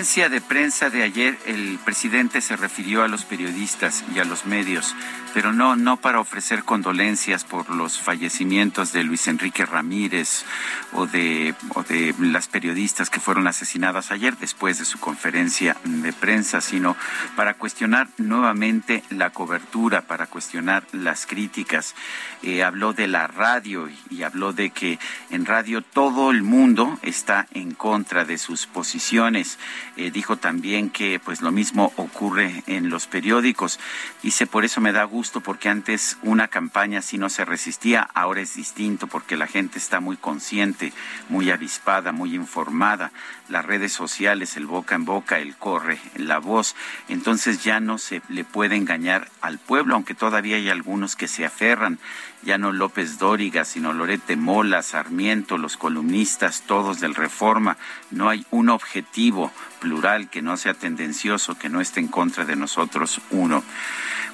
Conferencia de prensa de ayer, el presidente se refirió a los periodistas y a los medios, pero no, no para ofrecer condolencias por los fallecimientos de Luis Enrique Ramírez o de, o de las periodistas que fueron asesinadas ayer después de su conferencia de prensa, sino para cuestionar nuevamente la cobertura, para cuestionar las críticas. Eh, habló de la radio y habló de que en radio todo el mundo está en contra de sus posiciones eh, dijo también que pues lo mismo ocurre en los periódicos. Dice, por eso me da gusto porque antes una campaña si no se resistía, ahora es distinto porque la gente está muy consciente, muy avispada, muy informada. Las redes sociales, el boca en boca, el corre, la voz. Entonces ya no se le puede engañar al pueblo, aunque todavía hay algunos que se aferran ya no López Dóriga, sino Lorete Mola, Sarmiento, los columnistas, todos del Reforma. No hay un objetivo plural que no sea tendencioso, que no esté en contra de nosotros uno.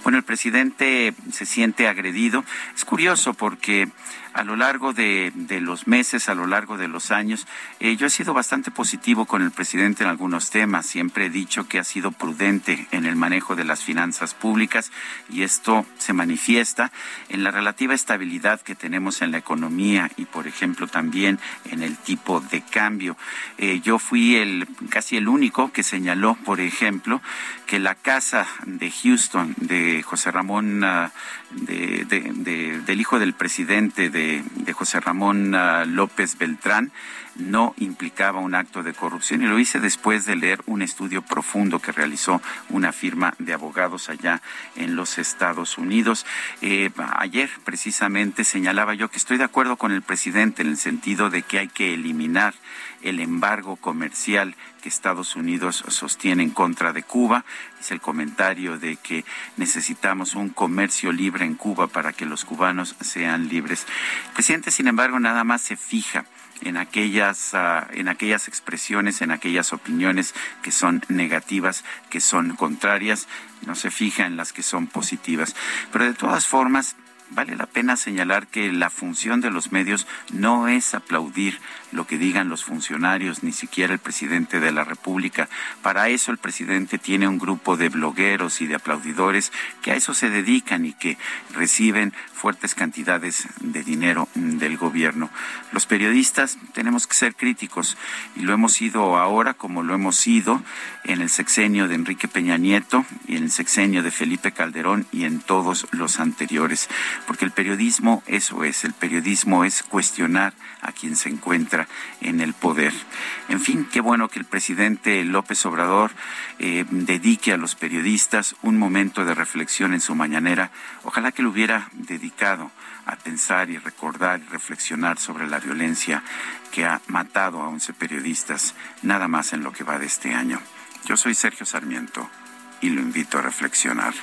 Bueno, el presidente se siente agredido. Es curioso porque a lo largo de, los meses, a lo largo de los años, eh, yo he sido bastante positivo con el presidente en algunos temas. Siempre he dicho que ha sido prudente en el manejo de las finanzas públicas y esto se manifiesta en la relativa estabilidad que tenemos en la economía y, por ejemplo, también en el tipo de cambio. Eh, yo fui el casi el único que señaló, por ejemplo, que la casa de Houston de José Ramón, ah, del hijo del presidente de de, José Ramón ah, López Beltrán no implicaba un acto de corrupción y lo hice después de leer un estudio profundo que realizó una firma de abogados allá en los Estados Unidos. Eh, ayer precisamente señalaba yo que estoy de acuerdo con el presidente en el sentido de que hay que eliminar el embargo comercial que Estados Unidos sostiene en contra de Cuba. Es el comentario de que necesitamos un comercio libre en Cuba para que los cubanos sean libres. El presidente, sin embargo, nada más se fija en aquellas, ah, en aquellas expresiones, en aquellas opiniones que son negativas, que son contrarias, no se fija en las que son positivas. Pero de todas formas, vale la pena señalar que la función de los medios no es aplaudir lo que digan los funcionarios, ni siquiera el presidente de la República. Para eso el presidente tiene un grupo de blogueros y de aplaudidores que a eso se dedican y que reciben fuertes cantidades de dinero del gobierno. Los periodistas tenemos que ser críticos y lo hemos sido ahora como lo hemos sido en el sexenio de Enrique Peña Nieto y en el sexenio de Felipe Calderón y en todos los anteriores, porque el periodismo eso es, el periodismo es cuestionar a quien se encuentra en el poder. En fin, qué bueno que el presidente López Obrador eh, dedique a los periodistas un momento de reflexión en su mañanera. Ojalá que lo hubiera dedicado a pensar y recordar y reflexionar sobre la violencia que ha matado a 11 periodistas, nada más en lo que va de este año. Yo soy Sergio Sarmiento y lo invito a reflexionar.